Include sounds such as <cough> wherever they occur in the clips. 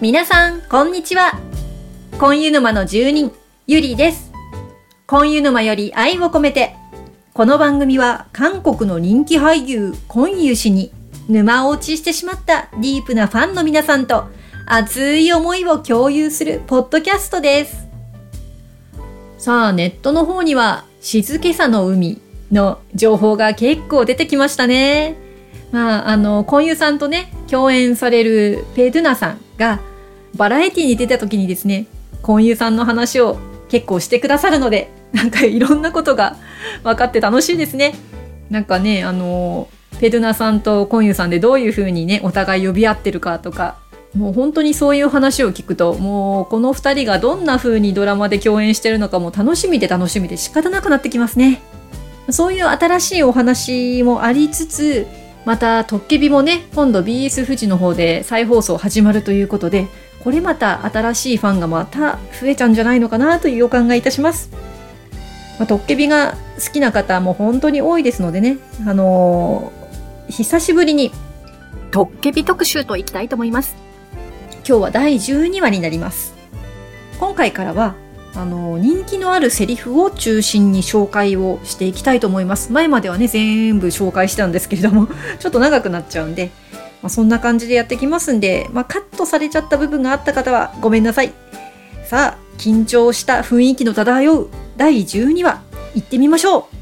皆さん、こんにちは。コンユ沼の住人、ゆりです。コンユ沼より愛を込めて。この番組は韓国の人気俳優、コンユ氏に沼落ちしてしまったディープなファンの皆さんと熱い思いを共有するポッドキャストです。さあ、ネットの方には静けさの海の情報が結構出てきましたね。まあ、あの、コンユさんとね、共演されるペドゥナさんがバラエティに出た時にですね、コンユさんの話を結構してくださるので、なんかいろんなことが <laughs> 分かって楽しいですね。なんかね、あの、ペドゥナさんとコンユさんでどういう風にね、お互い呼び合ってるかとか、もう本当にそういう話を聞くと、もうこの二人がどんな風にドラマで共演してるのかも楽しみで楽しみで仕方なくなってきますね。そういう新しいお話もありつつ、また、トッケビもね、今度 BS 富士の方で再放送始まるということで、これまた新しいファンがまた増えちゃうんじゃないのかなという予感がいたします。まあ、トッケビが好きな方も本当に多いですのでね、あのー久しぶりにトッケビ特集といきたいと思います。今日は第12話になります。今回からは、あの人気のあるセリフを中心に紹介をしていきたいと思います。前まではね、全部紹介したんですけれども、<laughs> ちょっと長くなっちゃうんで、まあ、そんな感じでやってきますんで、まあ、カットされちゃった部分があった方はごめんなさい。さあ、緊張した雰囲気の漂う第12話、いってみましょう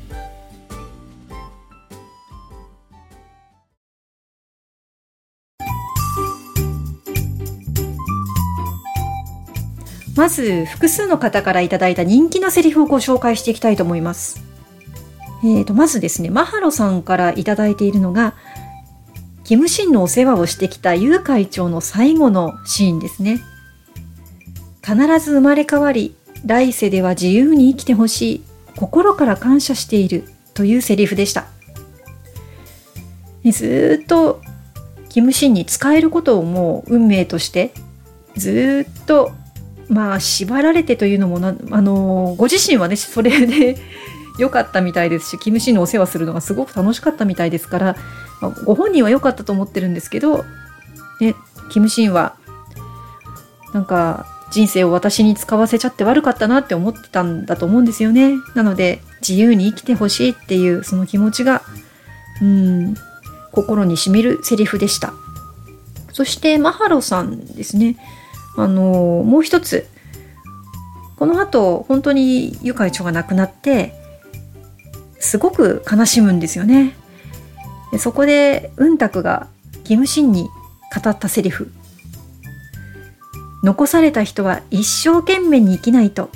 まず、複数の方からいただいた人気のセリフをご紹介していきたいと思います。えーと、まずですね、マハロさんからいただいているのが、キムシンのお世話をしてきたユウ会長の最後のシーンですね。必ず生まれ変わり、来世では自由に生きてほしい、心から感謝しているというセリフでした。ずっとキムシンに使えることをもう運命として、ずっとまあ縛られてというのもな、あのご自身はね、それで <laughs> 良かったみたいですし、キムシンのお世話するのがすごく楽しかったみたいですから、まあご本人は良かったと思ってるんですけど、ね、キムシンは、なんか、人生を私に使わせちゃって悪かったなって思ってたんだと思うんですよね。なので、自由に生きてほしいっていうその気持ちが、うん、心にしみるセリフでした。そして、マハロさんですね。あのもう一つ、この後、本当にユ会長が亡くなって、すごく悲しむんですよね。でそこで、ウンタクがキムシンに語ったセリフ。残された人は一生懸命に生きないと。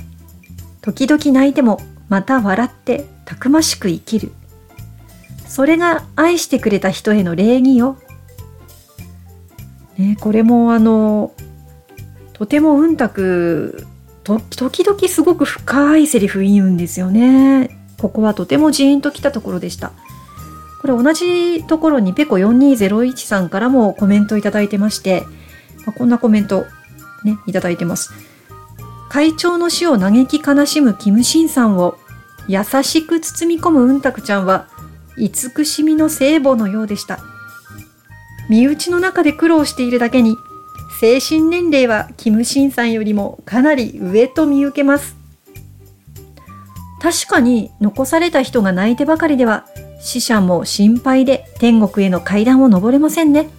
時々泣いてもまた笑ってたくましく生きる。それが愛してくれた人への礼儀よ。ね、これもあの、とてもうんたく、と、時々すごく深いセリフ言うんですよね。ここはとてもジーンときたところでした。これ同じところにペコ4201さんからもコメントいただいてまして、まあこんなコメントね、いただいてます。会長の死を嘆き悲しむキムシンさんを優しく包み込むうんたくちゃんは慈しみの聖母のようでした。身内の中で苦労しているだけに精神年齢はキムシンさんよりもかなり上と見受けます。確かに残された人が泣いてばかりでは死者も心配で天国への階段を登れませんね。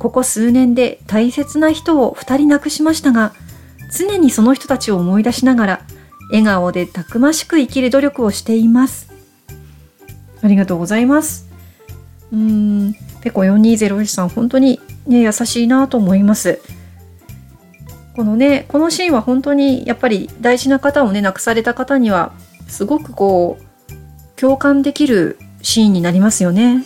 ここ数年で大切な人を二人亡くしましたが、常にその人たちを思い出しながら、笑顔でたくましく生きる努力をしています。ありがとうございます。うーん、ペコ4201さん、本当にね、優しいなと思います。このね、このシーンは本当にやっぱり大事な方をね、亡くされた方には、すごくこう、共感できるシーンになりますよね。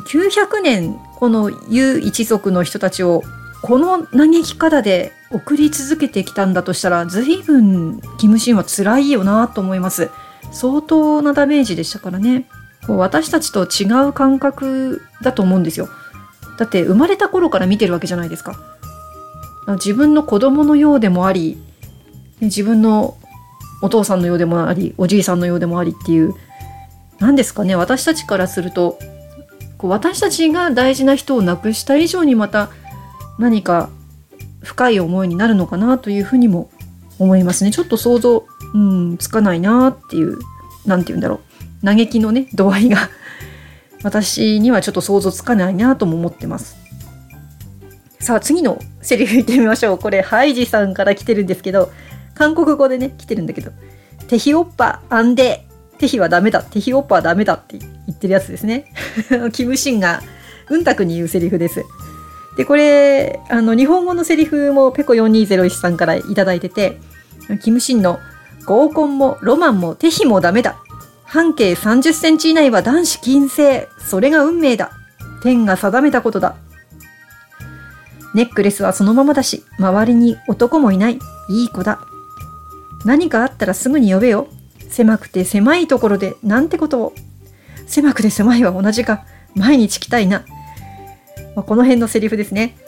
900年このユ一族の人たちをこの嘆き方で送り続けてきたんだとしたら随分キムシンは辛いよなと思います相当なダメージでしたからねこう私たちと違う感覚だと思うんですよだって生まれた頃から見てるわけじゃないですか自分の子供のようでもあり自分のお父さんのようでもありおじいさんのようでもありっていう何ですかね私たちからするとこう私たちが大事な人を亡くした以上にまた何か深い思いになるのかなというふうにも思いますね。ちょっと想像、うん、つかないなっていう、何て言うんだろう。嘆きのね、度合いが私にはちょっと想像つかないなとも思ってます。さあ次のセリフ言ってみましょう。これハイジさんから来てるんですけど、韓国語でね、来てるんだけど、テヒオッパアンデテヒはダメだ。テヒオッパはダメだって言ってるやつですね。<laughs> キムシンがうんたくに言うセリフです。で、これ、あの、日本語のセリフもペコ4201さんから頂いてて、キムシンの合コンもロマンもテヒもダメだ。半径30センチ以内は男子禁制。それが運命だ。天が定めたことだ。ネックレスはそのままだし、周りに男もいない。いい子だ。何かあったらすぐに呼べよ。狭くて狭いところでなんてことを。狭くて狭いは同じか。毎日来たいな。まあ、この辺のセリフですね。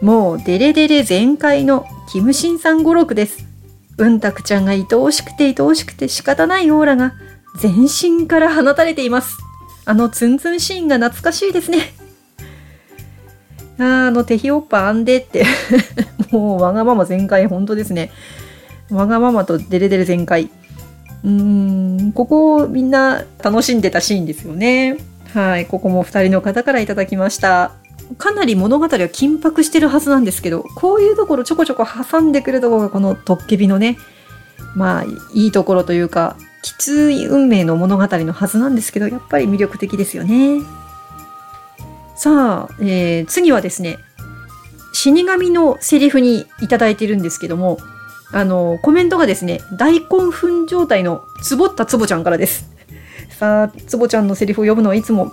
もうデレデレ全開のキムシンさん語録です。うんたくちゃんが愛おしくて愛おしくて仕方ないオーラが全身から放たれています。あのツンツンシーンが懐かしいですね。<laughs> ああのテヒオッパアンデって <laughs> もうわがまま全開本当ですね。わがままとデレデレ全開。うーん、ここみんな楽しんでたシーンですよね。はい、ここも2人の方からいただきました。かなり物語は緊迫してるはずなんですけど、こういうところちょこちょこ挟んでくるところがこのトッケビのね、まあ、いいところというか、きつい運命の物語のはずなんですけど、やっぱり魅力的ですよね。さあ、えー、次はですね、死神のセリフにいただいてるんですけども、あの、コメントがですね、大興奮状態のつぼったつぼちゃんからです。<laughs> さあ、つぼちゃんのセリフを読むのはいつも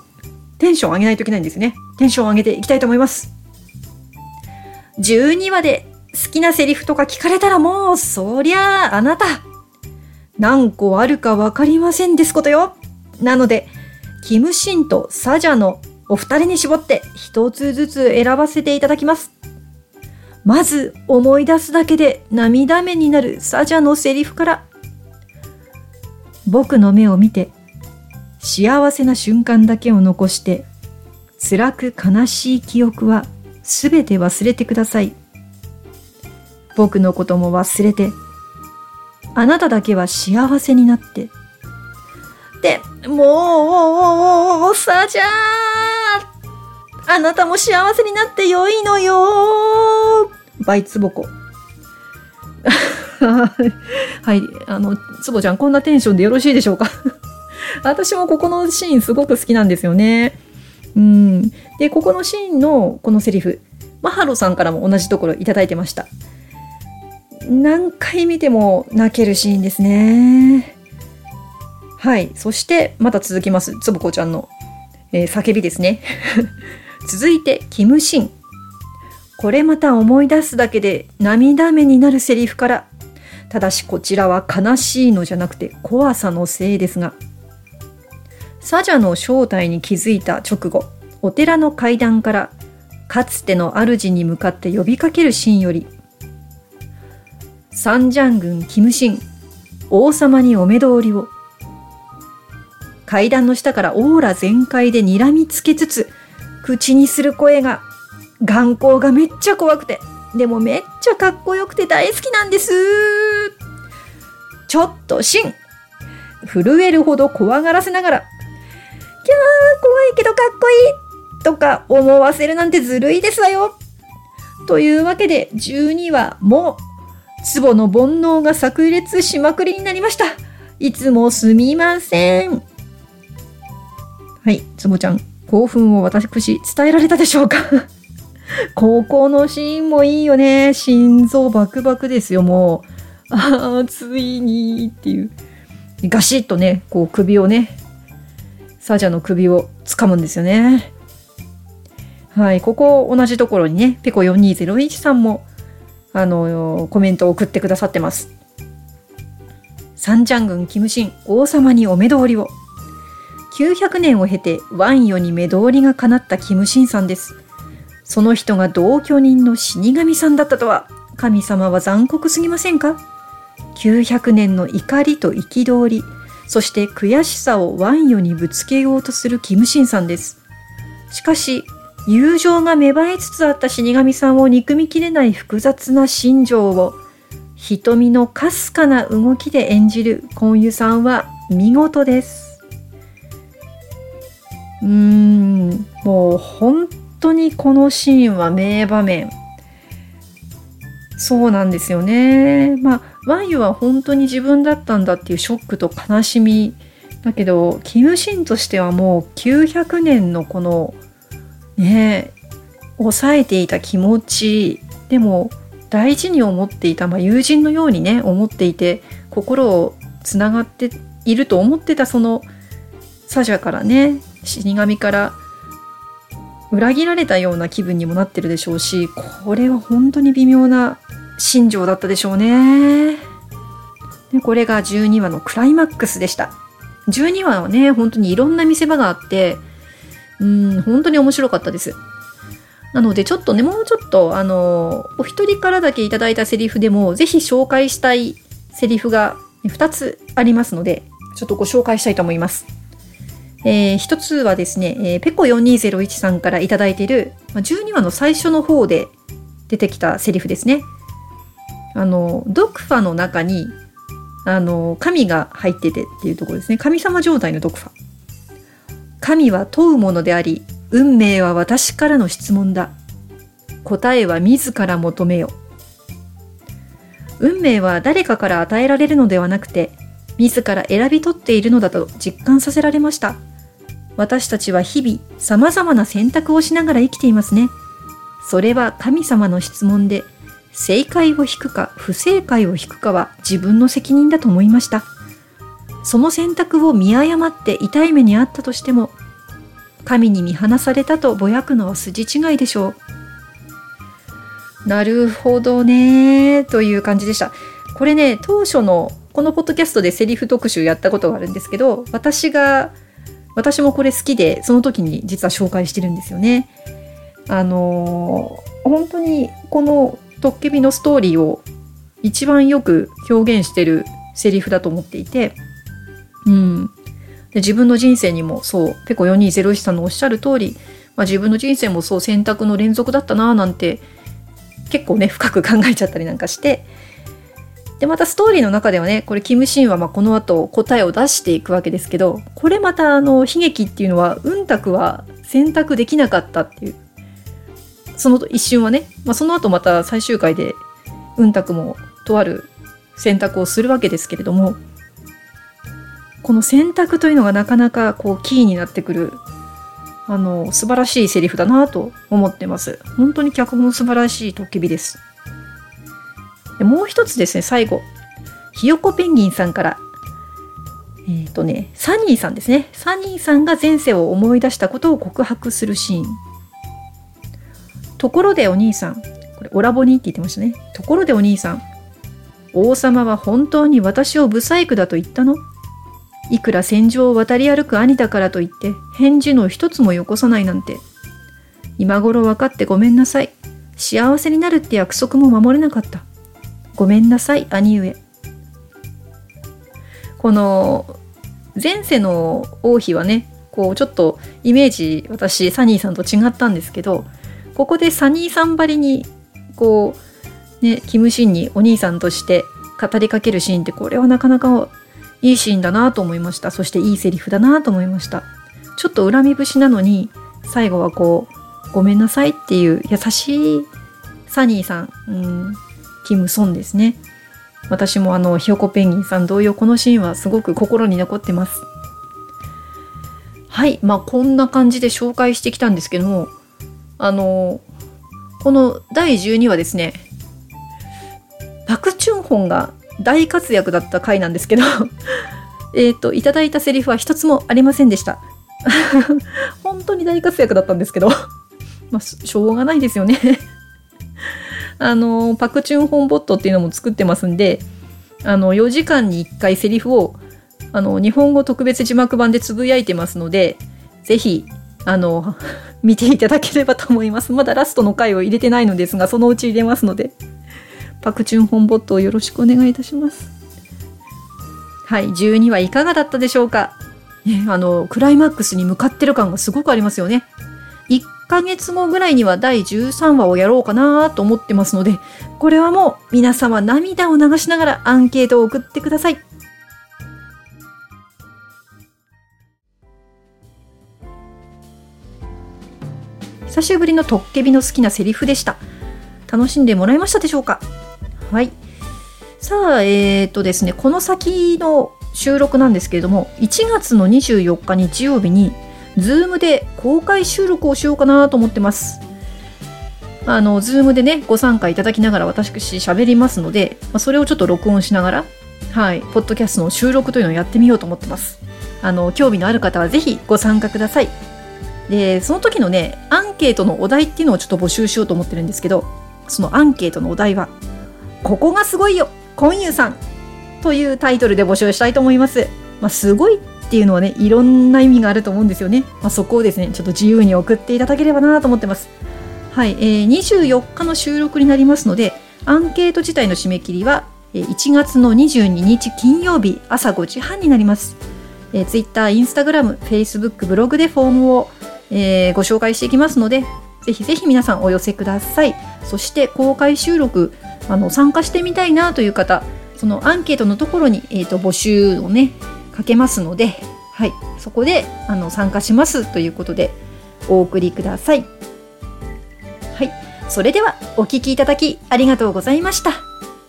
テンション上げないといけないんですね。テンション上げていきたいと思います。12話で好きなセリフとか聞かれたらもう、そりゃああなた、何個あるかわかりませんですことよ。なので、キムシンとサジャのお二人に絞って一つずつ選ばせていただきます。まず思い出すだけで涙目になるサジャのセリフから。僕の目を見て幸せな瞬間だけを残して辛く悲しい記憶はすべて忘れてください僕のことも忘れてあなただけは幸せになってでもうさじゃああなたも幸せになってよいのよバイツボコはい、あの、つぼちゃん、こんなテンションでよろしいでしょうか私もここのシーンすごく好きなんですよね。うん。で、ここのシーンのこのセリフ、マハロさんからも同じところいただいてました。何回見ても泣けるシーンですね。はい。そして、また続きます。つぼこちゃんの、えー、叫びですね。<laughs> 続いて、キムシン。これまた思い出すだけで涙目になるセリフから。ただしこちらは悲しいのじゃなくて怖さのせいですが、サジャの正体に気づいた直後、お寺の階段からかつての主に向かって呼びかけるシーンより、サンジャン軍キムシン、王様にお目通りを。階段の下からオーラ全開で睨みつけつつ、口にする声が、眼光がめっちゃ怖くて、でもめっちゃかっこよくて大好きなんです。ちょっとシン震えるほど怖がらせながら、キャー怖いけどかっこいいとか思わせるなんてずるいですわよというわけで12話も壺の煩悩が炸裂しまくりになりました。いつもすみません。はい、つぼちゃん、興奮を私伝えられたでしょうか？<laughs> 高校のシーンもいいよね。心臓バクバクですよ、もう。ああ、ついにっていう。ガシッとね、こう首をね、サジャの首を掴むんですよね。はい、ここ同じところにね、ペコ4201さんも、あの、コメントを送ってくださってます。サンジャン軍キムシン、王様にお目通りを。900年を経てワンヨに目通りが叶ったキムシンさんです。その人が同居人の死神さんだったとは、神様は残酷すぎませんか ?900 年の怒りと憤り、そして悔しさをワンヨにぶつけようとするキムシンさんです。しかし、友情が芽生えつつあった死神さんを憎みきれない複雑な心情を瞳のかすかな動きで演じる婚湯さんは見事です。うーんもう本当にこのシーンは名場面。そうなんですよね。まあワンユは本当に自分だったんだっていうショックと悲しみ。だけどキム・シンとしてはもう900年のこのね抑えていた気持ちでも大事に思っていた、まあ、友人のようにね思っていて心をつながっていると思ってたそのサジャからね死神から裏切られたような気分にもなってるでしょうしこれは本当に微妙な心情だったでしょうね。でこれが12話のクライマックスでした。12話はね、本当にいろんな見せ場があって、うん、本当に面白かったです。なので、ちょっとね、もうちょっと、あの、お一人からだけいただいたセリフでも、ぜひ紹介したいセリフが2つありますので、ちょっとご紹介したいと思います。えー、一つはですね、えー、ペコ4201さんからいただいている、12話の最初の方で出てきたセリフですね。あの、ドクファの中にあの神が入っててっていうところですね神様状態の読破神は問うものであり運命は私からの質問だ。答えは自ら求めよ。運命は誰かから与えられるのではなくて自ら選び取っているのだと実感させられました。私たちは日々様々な選択をしながら生きていますね。それは神様の質問で正解を引くか不正解を引くかは自分の責任だと思いました。その選択を見誤って痛い目にあったとしても神に見放されたとぼやくのは筋違いでしょう。なるほどねという感じでした。これね当初のこのポッドキャストでセリフ特集やったことがあるんですけど私が私もこれ好きでその時に実は紹介してるんですよね。あのー、本当にこのトッケビのストーリーを一番よく表現してるセリフだと思っていて、うん。で自分の人生にもそう、ペコ4201さんのおっしゃる通り、まあ、自分の人生もそう選択の連続だったななんて結構ね、深く考えちゃったりなんかして、で、またストーリーの中ではね、これ、キムシンはまこの後答えを出していくわけですけど、これまたあの、悲劇っていうのは、うんたくは選択できなかったっていうその一瞬はね、まあ、その後また最終回でうんたくもとある選択をするわけですけれどもこの選択というのがなかなかこうキーになってくるあの素晴らしいセリフだなと思ってます。本当に脚本素晴らしいトッケビです。でもう一つですね最後。ひよこペンギンさんから。えっ、ー、とねサニーさんですね。サニーさんが前世を思い出したことを告白するシーン。ところでお兄さん、これオラボニーって言ってましたね。ところでお兄さん、王様は本当に私をブサイクだと言ったの？いくら戦場を渡り歩く兄だからといって返事の一つもよこさないなんて。今頃分かってごめんなさい。幸せになるって約束も守れなかった。ごめんなさい、兄上。この前世の王妃はね、こうちょっとイメージ私サニーさんと違ったんですけどここでサニーさんばりにこうねキム・シンにお兄さんとして語りかけるシーンってこれはなかなかいいシーンだなと思いました。そしていいセリフだなと思いました。ちょっと恨み節なのに最後はこうごめんなさいっていう優しいサニーさん、うん、キム・ソンですね。私もあのひよこペンギンさん同様このシーンはすごく心に残ってます。はいまあこんな感じで紹介してきたんですけどもあのこの第12話ですね。パク・チュンホンが大活躍だった回なんですけど <laughs> えっといただいたセリフは一つもありませんでした。<laughs> 本当に大活躍だったんですけど <laughs> まあしょうがないですよね。あのパク・チュンホンボットっていうのも作ってますんであの4時間に1回セリフをあの日本語特別字幕版でつぶやいてますのでぜひあの、見ていただければと思います。まだラストの回を入れてないのですが、そのうち入れますので、パクチュン本ボットをよろしくお願いいたします。はい、12はいかがだったでしょうか？<laughs> ね、あの、クライマックスに向かってる感がすごくありますよね。一ヶ月後ぐらいには第13話をやろうかなと思ってますので、これはもう皆様涙を流しながらアンケートを送ってください。久しぶりのトッケビの好きなセリフでした。楽しんでもらえましたでしょうか？はい。さあ、えー、っとですね、この先の収録なんですけれども、1月の24日日曜日に、 Zoomで公開収録をしようかなと思ってます。あの、 Zoomでね、ご参加いただきながら私喋りますので、まあ、それをちょっと録音しながら、はい、ポッドキャストの収録というのをやってみようと思ってます。あの、興味のある方はぜひご参加ください。で、その時のね、アンケートのお題っていうのをちょっと募集しようと思ってるんですけど、そのアンケートのお題は、ここがすごいよコンユさんというタイトルで募集したいと思います。まあ、すごいっていうのはね、いろんな意味があると思うんですよね。まあ、そこをですね、ちょっと自由に送っていただければなと思ってます。はい、えー、24日の収録になりますので、アンケート自体の締め切りは1月の22日金曜日朝5時半になります。えー、Twitter、Instagram、Facebook、ブログでフォームを、えー、ご紹介していきますので、ぜひぜひ皆さんお寄せください。そして公開収録あの参加してみたいなという方、そのアンケートのところに、えーと、募集をねかけますので、はい、そこであの参加しますということでお送りください。はい、それではお聞きいただきありがとうございました。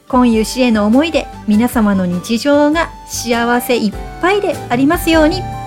今湯氏への思いで皆様の日常が幸せいっぱいでありますように。